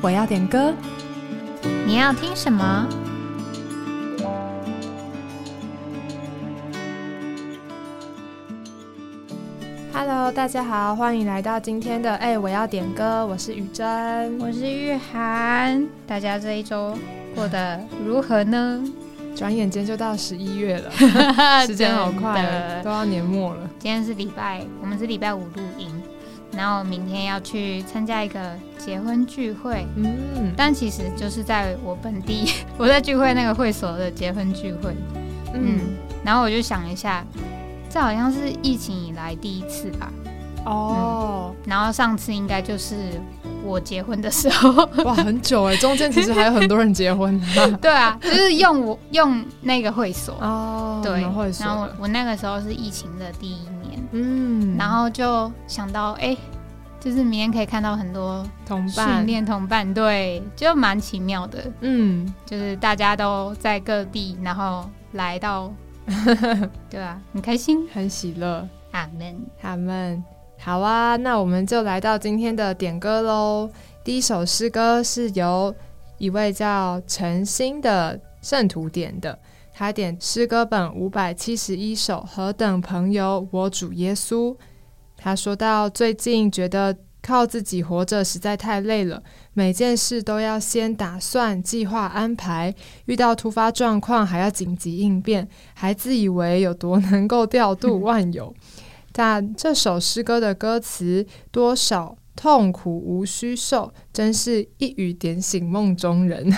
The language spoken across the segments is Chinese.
我要点歌。你要听什么？Hello，大家好，欢迎来到今天的哎，我要点歌。我是雨珍，我是玉涵。大家这一周过得如何呢？转眼间就到十一月了，时间好快都要年末了。今天是礼拜，我们是礼拜五录音，然后明天要去参加一个结婚聚会，嗯，但其实就是在我本地，我在聚会那个会所的结婚聚会。嗯，然后我就想一下，这好像是疫情以来第一次吧。哦，然后上次应该就是我结婚的时候，哇，很久哎，中间其实还有很多人结婚。对啊，就是用我用那个会所。哦，对会，所。然后我我那个时候是疫情的第一年，嗯，然后就想到，哎、就是明天可以看到很多同伴。训，练同伴，对，就蛮奇妙的，嗯，就是大家都在各地，然后来到，对啊，很开心，很喜乐。阿门。他们好啊，那我们就来到今天的点歌喽。第一首诗歌是由一位叫陈星的圣徒点的，他点诗歌本五百七十一首《何等朋友，我主耶稣》。他说到最近觉得靠自己活着实在太累了，每件事都要先打算、计划、安排，遇到突发状况还要紧急应变，还自以为有多能够调度万有。但这首诗歌的歌词多少痛苦无需受，真是一语点醒梦中人。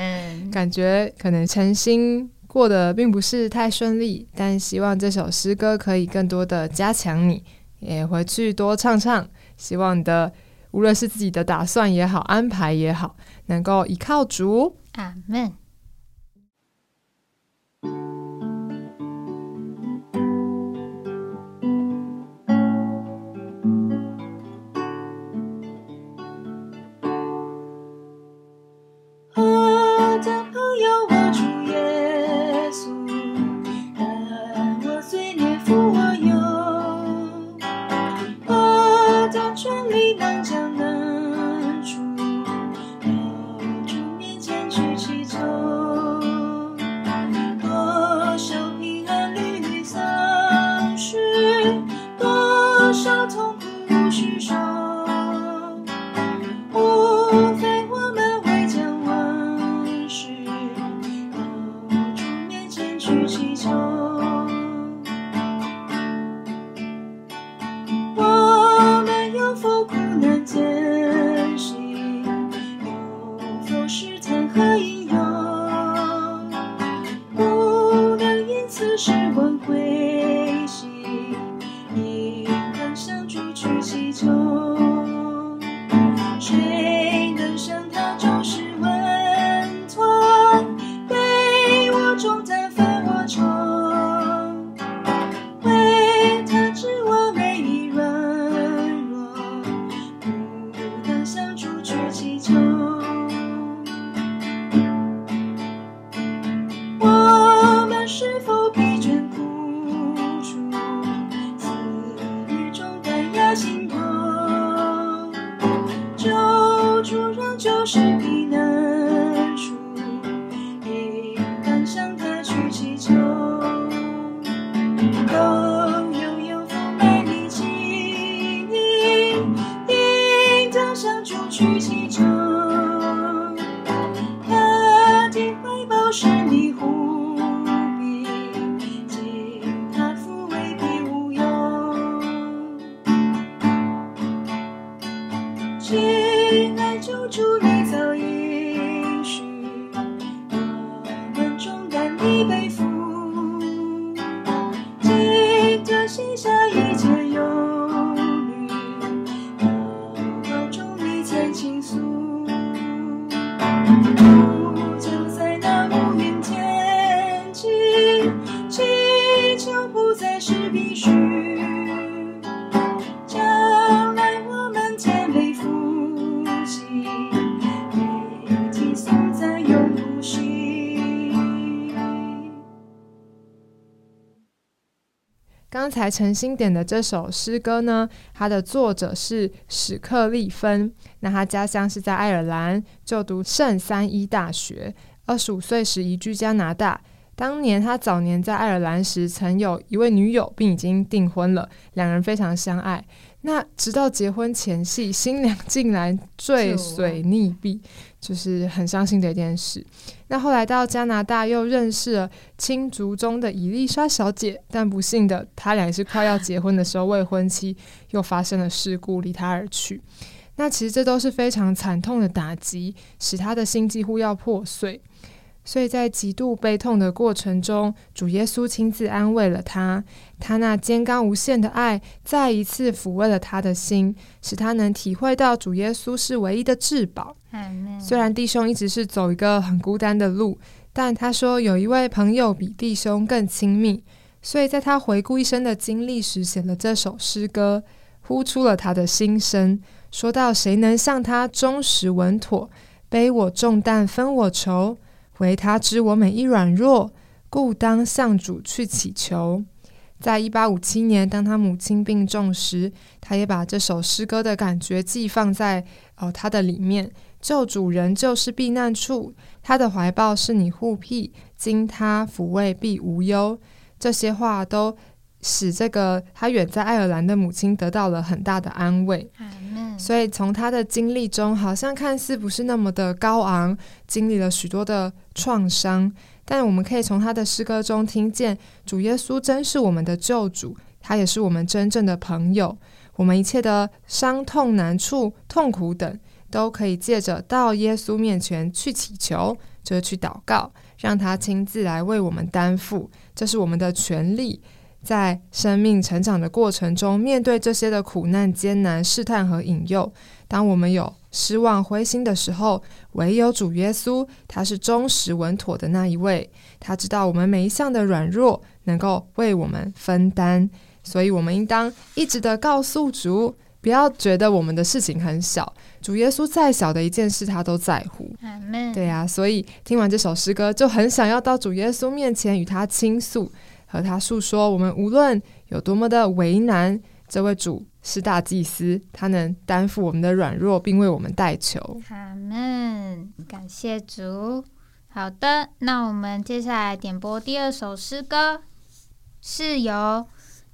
感觉可能陈星过得并不是太顺利，但希望这首诗歌可以更多的加强你，也回去多唱唱。希望你的无论是自己的打算也好，安排也好，能够依靠主。阿门。刚才陈星点的这首诗歌呢，它的作者是史克利芬。那他家乡是在爱尔兰，就读圣三一大学。二十五岁时移居加拿大。当年他早年在爱尔兰时，曾有一位女友，并已经订婚了，两人非常相爱。那直到结婚前夕，新娘竟然坠水溺毙，就是很伤心的一件事。那后来到加拿大又认识了青竹中的伊丽莎小姐，但不幸的，他俩是快要结婚的时候，未婚妻又发生了事故，离他而去。那其实这都是非常惨痛的打击，使他的心几乎要破碎。所以在极度悲痛的过程中，主耶稣亲自安慰了他，他那坚刚无限的爱再一次抚慰了他的心，使他能体会到主耶稣是唯一的至宝。虽然弟兄一直是走一个很孤单的路，但他说有一位朋友比弟兄更亲密，所以在他回顾一生的经历时，写了这首诗歌，呼出了他的心声，说到谁能像他忠实稳妥，背我重担分我愁。唯他知我每一软弱，故当向主去祈求。在一八五七年，当他母亲病重时，他也把这首诗歌的感觉寄放在哦他的里面。救主仍就是避难处，他的怀抱是你护庇，经他抚慰必无忧。这些话都使这个他远在爱尔兰的母亲得到了很大的安慰。所以从他的经历中，好像看似不是那么的高昂，经历了许多的创伤，但我们可以从他的诗歌中听见，主耶稣真是我们的救主，他也是我们真正的朋友。我们一切的伤痛、难处、痛苦等，都可以借着到耶稣面前去祈求，就是去祷告，让他亲自来为我们担负，这是我们的权利。在生命成长的过程中，面对这些的苦难、艰难、试探和引诱，当我们有失望、灰心的时候，唯有主耶稣，他是忠实稳妥的那一位。他知道我们每一项的软弱，能够为我们分担，所以我们应当一直的告诉主，不要觉得我们的事情很小。主耶稣再小的一件事，他都在乎。对呀，所以听完这首诗歌，就很想要到主耶稣面前与他倾诉。和他诉说，我们无论有多么的为难，这位主是大祭司，他能担负我们的软弱，并为我们代求。阿门，感谢主。好的，那我们接下来点播第二首诗歌，是由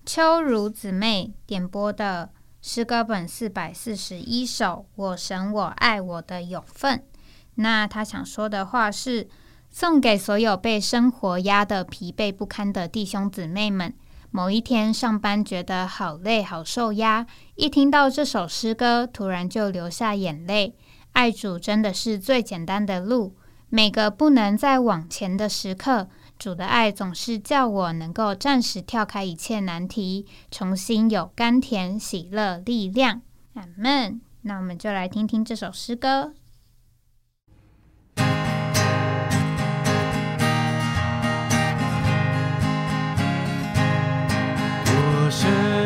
秋如姊妹点播的诗歌本四百四十一首《我神我爱我的有份》。那他想说的话是。送给所有被生活压得疲惫不堪的弟兄姊妹们。某一天上班觉得好累、好受压，一听到这首诗歌，突然就流下眼泪。爱主真的是最简单的路。每个不能再往前的时刻，主的爱总是叫我能够暂时跳开一切难题，重新有甘甜、喜乐、力量。阿门。那我们就来听听这首诗歌。有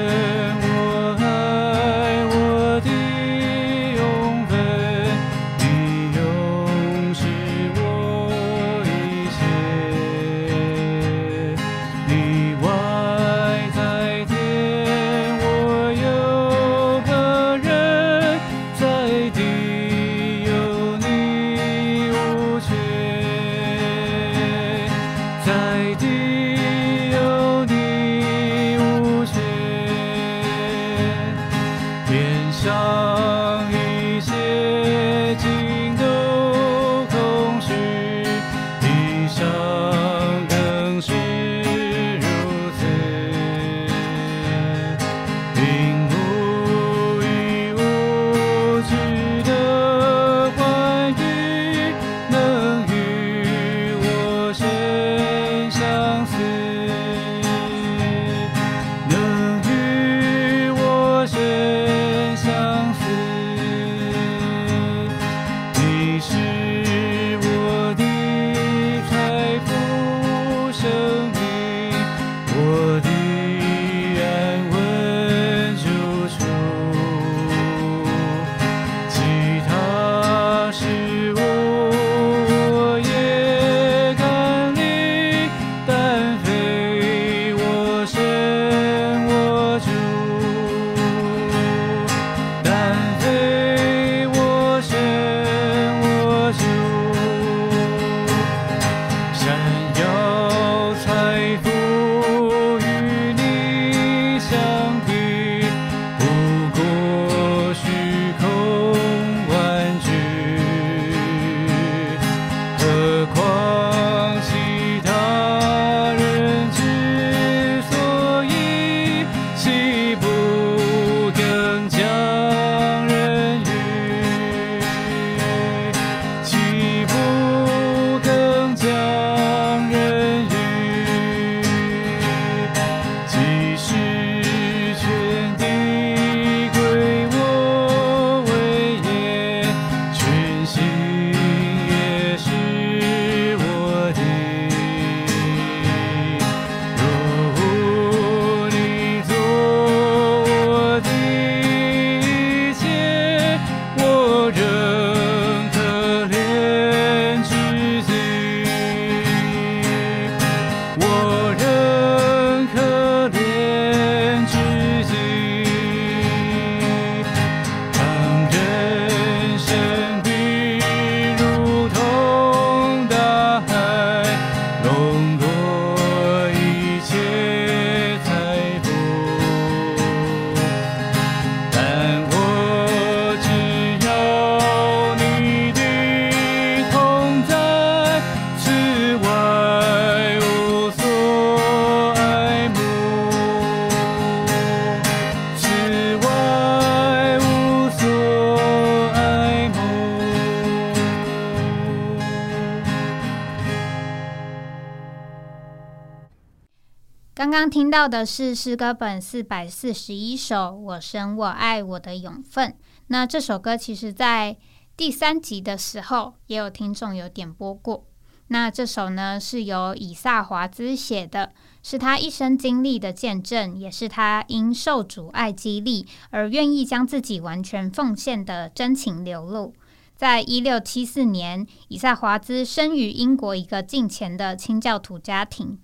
刚刚听到的是诗歌本四百四十一首《我生我爱我的永分》。那这首歌其实，在第三集的时候，也有听众有点播过。那这首呢，是由以撒华兹写的，是他一生经历的见证，也是他因受主爱激励而愿意将自己完全奉献的真情流露。在一六七四年，以撒华兹生于英国一个近前的清教徒家庭。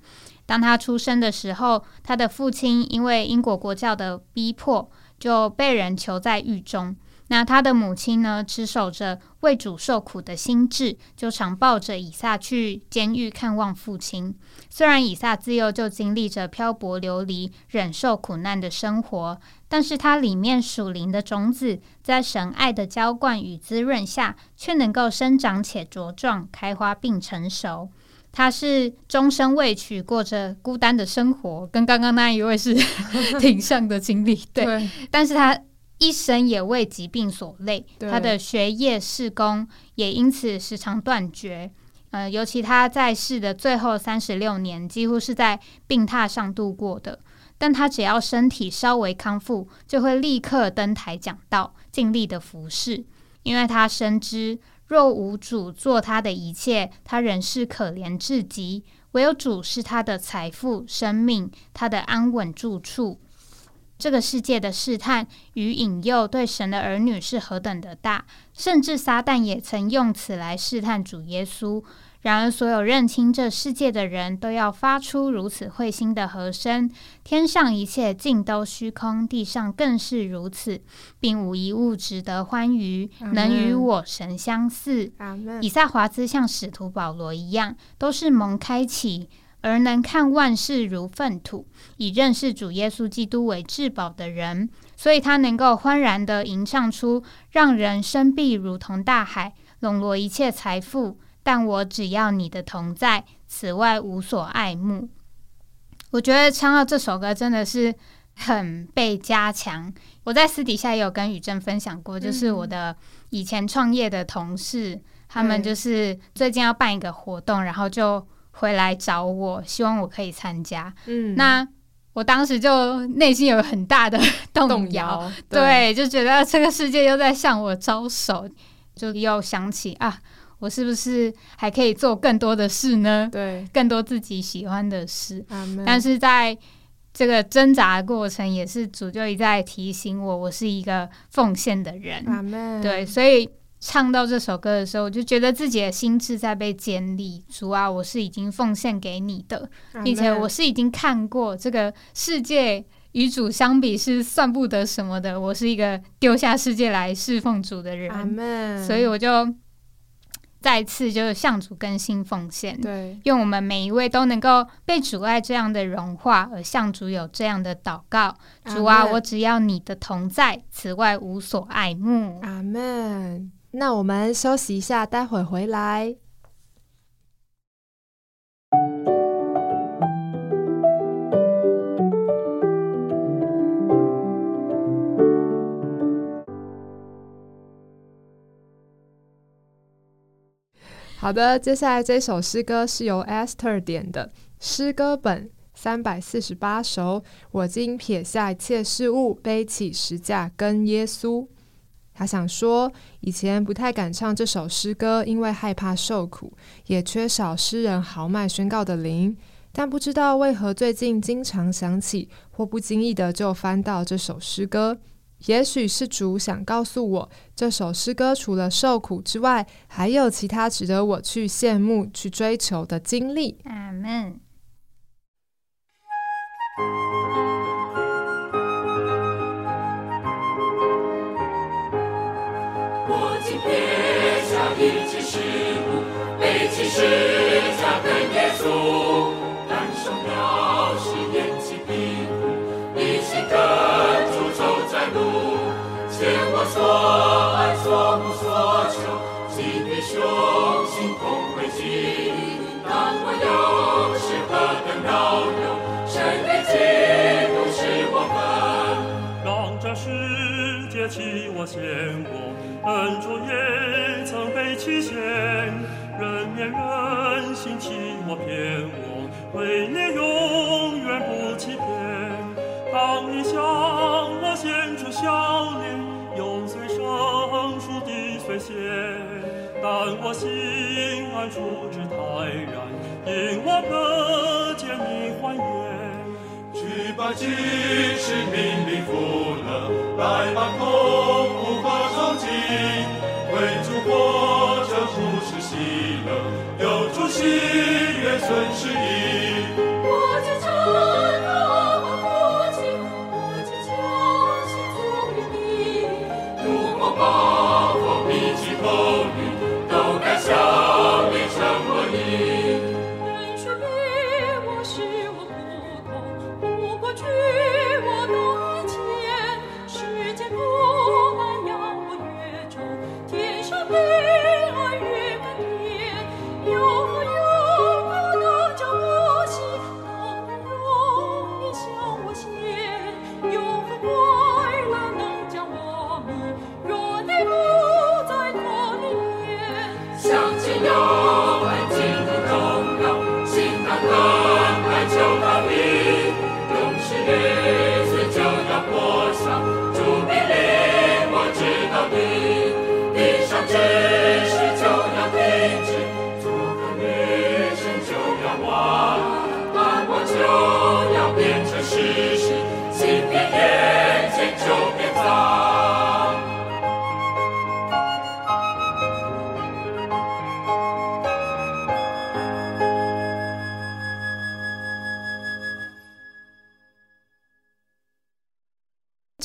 当他出生的时候，他的父亲因为英国国教的逼迫，就被人囚在狱中。那他的母亲呢，持守着为主受苦的心志，就常抱着以撒去监狱看望父亲。虽然以撒自幼就经历着漂泊流离、忍受苦难的生活，但是他里面属灵的种子，在神爱的浇灌与滋润下，却能够生长且茁壮、开花并成熟。他是终身未娶，过着孤单的生活，跟刚刚那一位是 挺像的经历。对，但是他。一生也为疾病所累，他的学业事工也因此时常断绝。呃，尤其他在世的最后三十六年，几乎是在病榻上度过的。但他只要身体稍微康复，就会立刻登台讲道，尽力的服侍，因为他深知若无主做他的一切，他仍是可怜至极；唯有主是他的财富、生命，他的安稳住处。这个世界的试探与引诱对神的儿女是何等的大，甚至撒旦也曾用此来试探主耶稣。然而，所有认清这世界的人都要发出如此会心的和声：天上一切尽都虚空，地上更是如此，并无一物值得欢愉，能与我神相似。以撒华兹像使徒保罗一样，都是蒙开启。而能看万事如粪土，以认识主耶稣基督为至宝的人，所以他能够欢然的吟唱出让人生必如同大海，笼络一切财富。但我只要你的同在，此外无所爱慕。我觉得唱到这首歌真的是很被加强。我在私底下也有跟宇正分享过，就是我的以前创业的同事，他们就是最近要办一个活动，然后就。回来找我，希望我可以参加。嗯，那我当时就内心有很大的 动摇，对，就觉得这个世界又在向我招手，就又想起啊，我是不是还可以做更多的事呢？对，更多自己喜欢的事。但是在这个挣扎的过程，也是主就一再提醒我，我是一个奉献的人。对，所以。唱到这首歌的时候，我就觉得自己的心智在被建立。主啊，我是已经奉献给你的，并且我是已经看过这个世界与主相比是算不得什么的。我是一个丢下世界来侍奉主的人，所以我就再次就是向主更新奉献。对，愿我们每一位都能够被主爱这样的融化，而向主有这样的祷告。主啊，我只要你的同在，此外无所爱慕。阿门。那我们休息一下，待会回来。好的，接下来这首诗歌是由 Esther 点的诗歌本三百四十八首。我今撇下一切事物，背起十架跟耶稣。他想说，以前不太敢唱这首诗歌，因为害怕受苦，也缺少诗人豪迈宣告的灵。但不知道为何最近经常想起，或不经意的就翻到这首诗歌。也许是主想告诉我，这首诗歌除了受苦之外，还有其他值得我去羡慕、去追求的经历。阿门。所爱所慕所求，心比雄，心同为极。但我有时何等饶有？谁的嫉妒是我们？让这世界弃我嫌我，恩主也曾被弃嫌。人面人心欺我骗我，为你永远不欺骗。当你向我献出笑容。我心安处之泰然，因我可见你欢颜。去吧，今世命令福乐，来吧，痛苦和憧憬，为主活着不是喜乐，有主喜悦损失意。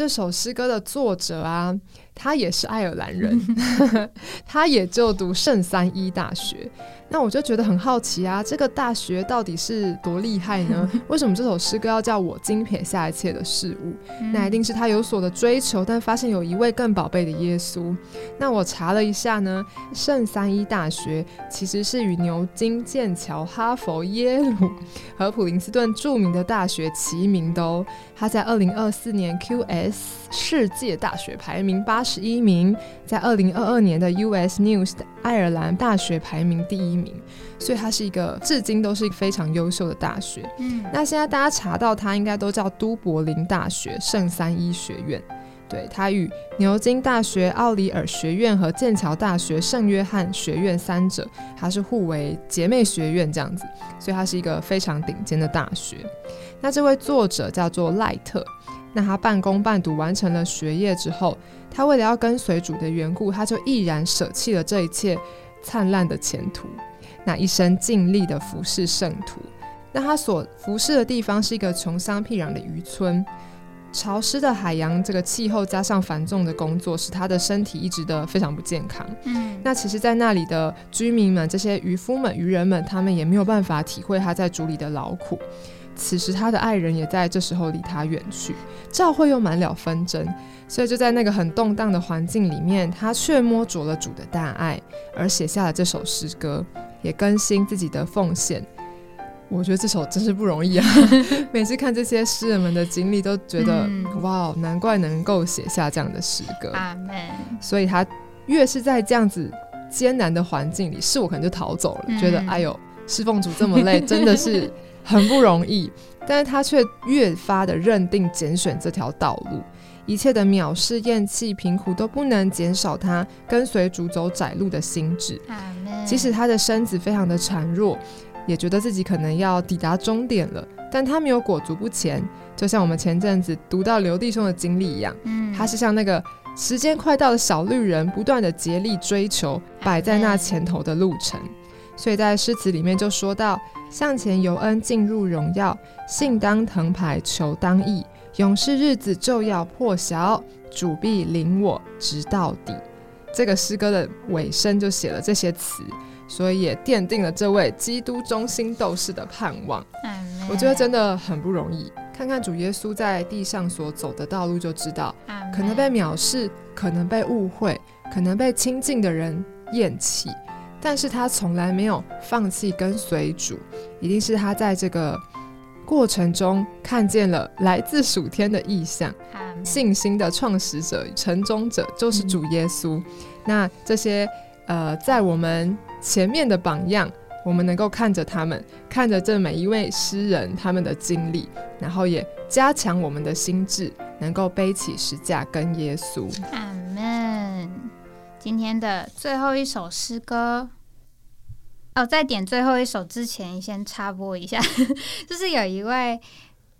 这首诗歌的作者啊，他也是爱尔兰人，他也就读圣三一大学。那我就觉得很好奇啊，这个大学到底是多厉害呢？为什么这首诗歌要叫我精撇下一切的事物？那一定是他有所的追求，但发现有一位更宝贝的耶稣。那我查了一下呢，圣三一大学其实是与牛津、剑桥、哈佛、耶鲁 和普林斯顿著名的大学齐名的哦。他在二零二四年 QS 世界大学排名八十一名，在二零二二年的 US News 的爱尔兰大学排名第一名，所以它是一个至今都是非常优秀的大学。嗯，那现在大家查到它，应该都叫都柏林大学圣三一学院。对，它与牛津大学、奥里尔学院和剑桥大学圣约翰学院三者，它是互为姐妹学院这样子，所以它是一个非常顶尖的大学。那这位作者叫做赖特，那他半工半读完成了学业之后，他为了要跟随主的缘故，他就毅然舍弃了这一切灿烂的前途，那一生尽力的服侍圣徒。那他所服侍的地方是一个穷乡僻壤的渔村，潮湿的海洋，这个气候加上繁重的工作，使他的身体一直的非常不健康。嗯，那其实，在那里的居民们，这些渔夫们、渔人们，他们也没有办法体会他在主里的劳苦。此时，他的爱人也在这时候离他远去，教会又满了纷争，所以就在那个很动荡的环境里面，他却摸着了主的大爱，而写下了这首诗歌，也更新自己的奉献。我觉得这首真是不容易啊！每次看这些诗人们的经历，都觉得、嗯哇，难怪能够写下这样的诗歌。阿门。所以他越是在这样子艰难的环境里，是我可能就逃走了，嗯觉得哎呦，侍奉主这么累，真的是很不容易。但是他却越发的认定拣选这条道路，一切的藐视、厌弃、贫苦都不能减少他跟随主走窄路的心智。即使他的身子非常的孱弱，也觉得自己可能要抵达终点了，但他没有裹足不前，就像我们前阵子读到刘弟兄的经历一样。嗯，他是像那个时间快到的小绿人，不断的竭力追求摆在那前头的路程。所以在诗词里面就说到：向前游恩，进入荣耀；信当藤牌，求当义。勇士日子就要破晓，主必领我直到底。这个诗歌的尾声就写了这些词，所以也奠定了这位基督中心斗士的盼望。我觉得真的很不容易。看看主耶稣在地上所走的道路，就知道可能被藐视，可能被误会，可能被亲近的人厌弃，但是他从来没有放弃跟随主，一定是他在这个过程中看见了来自属天的意象，信心的创始者、成终者就是主耶稣。那这些呃，在我们前面的榜样，我们能够看着他们，看着这每一位诗人他们的经历，然后也加强我们的心智，能够背起十架跟耶稣。今天的最后一首诗歌，哦，在点最后一首之前，先插播一下，就是有一位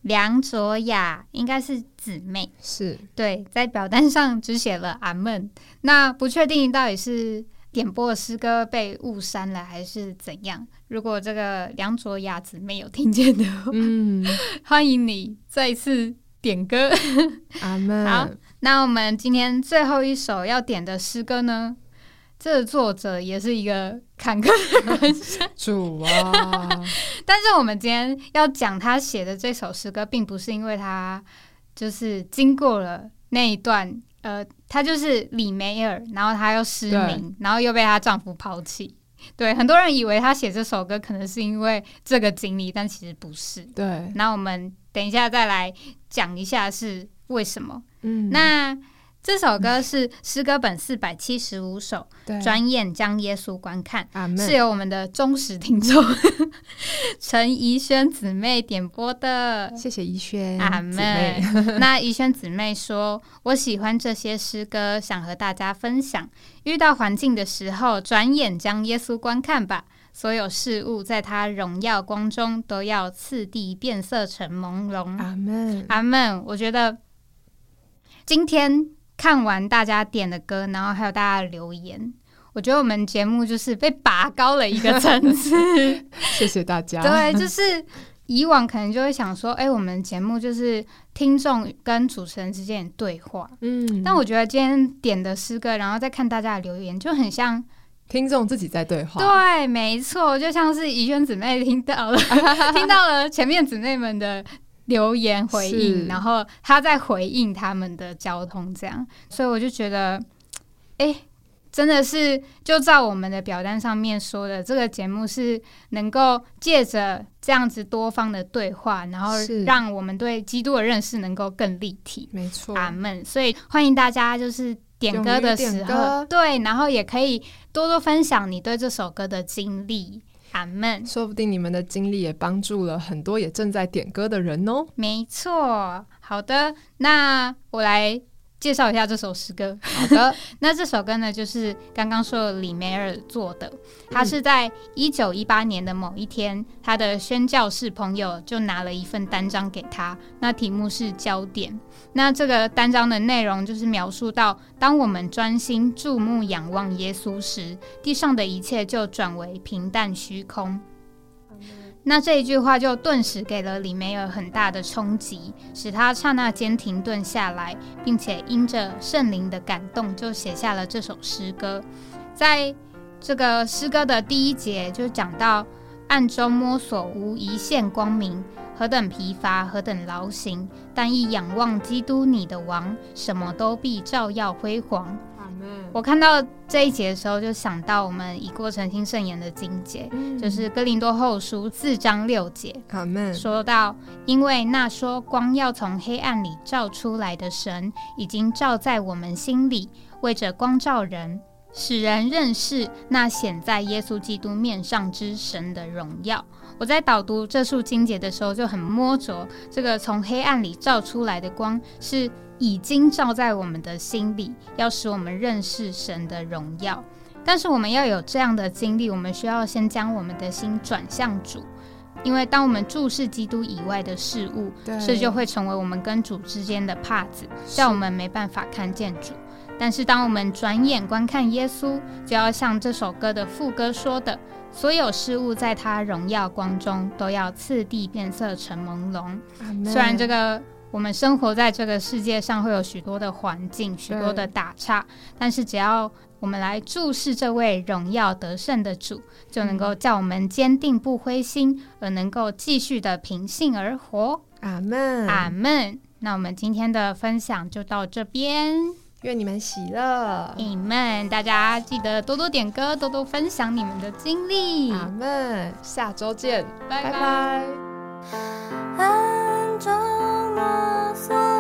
梁卓雅，应该是姊妹，是对，在表单上只写了阿门，那不确定到底是点播的诗歌被误删了还是怎样。如果这个梁卓雅姊妹有听见的话，嗯，欢迎你再一次点歌。阿门。好那我们今天最后一首要点的诗歌呢？这个作者也是一个坎坷的人生，主啊，但是我们今天要讲他写的这首诗歌，并不是因为他就是经过了那一段，呃，他就是李梅尔，然后他又失明，然后又被她丈夫抛弃。对，很多人以为他写这首歌可能是因为这个经历，但其实不是。对，那我们等一下再来讲一下是为什么。嗯，那这首歌是诗歌本四百七十五首，对，转眼将耶稣观看，是由我们的忠实听众 陈怡轩姊妹点播的。谢谢怡轩阿妹门。那怡轩姊妹说：“我喜欢这些诗歌，想和大家分享。遇到环境的时候，转眼将耶稣观看吧。所有事物在他荣耀光中，都要次第变色成朦胧。阿门，阿门。我觉得今天看完大家点的歌，然后还有大家的留言，我觉得我们节目就是被拔高了一个层次。谢谢大家。对，就是以往可能就会想说，哎、我们节目就是听众跟主持人之间的对话。嗯，但我觉得今天点的诗歌，然后再看大家的留言，就很像，听众自己在对话。对，没错，就像是怡萱姊妹听到了，听到了前面姊妹们的留言回应，然后他在回应他们的交通，这样，所以我就觉得，哎、真的是就照我们的表单上面说的，这个节目是能够借着这样子多方的对话，然后让我们对基督的认识能够更立体。没错。阿门。所以欢迎大家就是点歌的时候，对，然后也可以多多分享你对这首歌的经历。阿门。说不定你们的经历也帮助了很多也正在点歌的人哦。没错，好的，那我来介绍一下这首诗歌。好的，那这首歌呢，就是刚刚说的李梅尔做的。他是在一九一八年的某一天，他的宣教士朋友就拿了一份单张给他，那题目是焦点。那这个单张的内容就是描述到，当我们专心注目仰望耶稣时，地上的一切就转为平淡虚空。那这一句话就顿时给了李梅尔很大的冲击，使他刹那间停顿下来，并且因着圣灵的感动，就写下了这首诗歌。在这个诗歌的第一节就讲到，暗中摸索无一线光明，何等疲乏，何等劳形，但一仰望基督你的王，什么都必照耀辉煌。我看到这一节的时候，就想到我们已过诚心圣言的经节，就是哥林多后书四章六节。说到，因为那说光要从黑暗里照出来的神，已经照在我们心里，为着光照人，使人认识那显在耶稣基督面上之神的荣耀。我在导读这束经节的时候，就很摸着这个从黑暗里照出来的光，是已经照在我们的心里，要使我们认识神的荣耀。但是我们要有这样的经历，我们需要先将我们的心转向主，因为当我们注视基督以外的事物，对这就会成为我们跟主之间的帕子，让我们没办法看见主。但是当我们转眼观看耶稣，就要像这首歌的副歌说的：“所有事物在他荣耀光中，都要次第变色成朦胧。”。虽然这个我们生活在这个世界上会有许多的环境、许多的打岔，但是只要我们来注视这位荣耀得胜的主，就能够叫我们坚定不灰心，而能够继续的平信而活。阿门。阿门。那我们今天的分享就到这边，愿你们喜乐。阿门。大家记得多多点歌，多多分享你们的经历。阿门。下周见，拜拜 rosa.